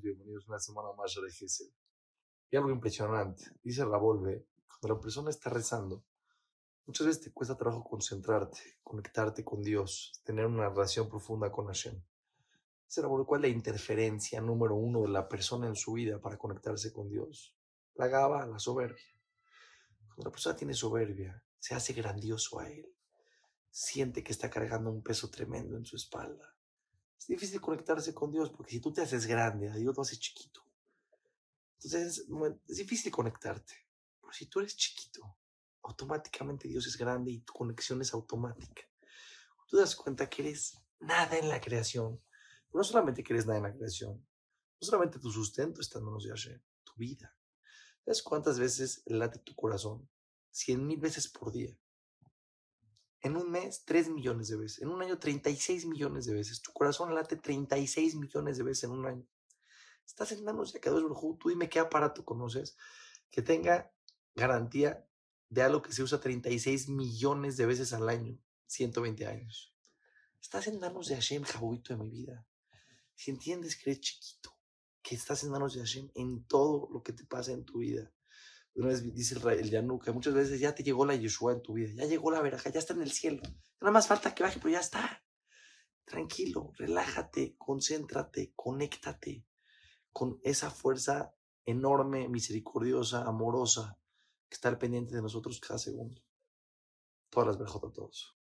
bienvenidos a una semana más de Gesed. Y algo impresionante, dice Ravolve, cuando la persona está rezando, muchas veces te cuesta trabajo concentrarte, conectarte con Dios, tener una relación profunda con Hashem. Dice Ravolve, ¿cuál es la interferencia número uno de la persona en su vida para conectarse con Dios? La gaba, la soberbia. Cuando la persona tiene soberbia, se hace grandioso a él. Siente que está cargando un peso tremendo en su espalda es difícil conectarse con Dios porque si tú te haces grande, a Dios lo hace chiquito. Entonces es difícil conectarte. Pero si tú eres chiquito, automáticamente Dios es grande y tu conexión es automática. Tú das cuenta que eres nada en la creación. no solamente que eres nada en la creación, no solamente tu sustento está en manos de tu vida. ¿Sabes cuántas veces late tu corazón? Cien mil veces por día. En un mes, 3 millones de veces. En un año, 36 millones de veces. Tu corazón late 36 millones de veces en un año. Estás en manos de Kadosh Baruj Tú dime qué aparato conoces que tenga garantía de algo que se usa 36 millones de veces al año, 120 años. Estás en manos de Hashem, jabobito de mi vida. Si entiendes que eres chiquito, que estás en manos de Hashem en todo lo que te pasa en tu vida, una vez dice el, el que muchas veces ya te llegó la Yeshua en tu vida, ya llegó la veraja, ya está en el cielo. Nada más falta que baje, pero ya está. Tranquilo, relájate, concéntrate, conéctate con esa fuerza enorme, misericordiosa, amorosa, que está al pendiente de nosotros cada segundo. Todas las verjotas a todos.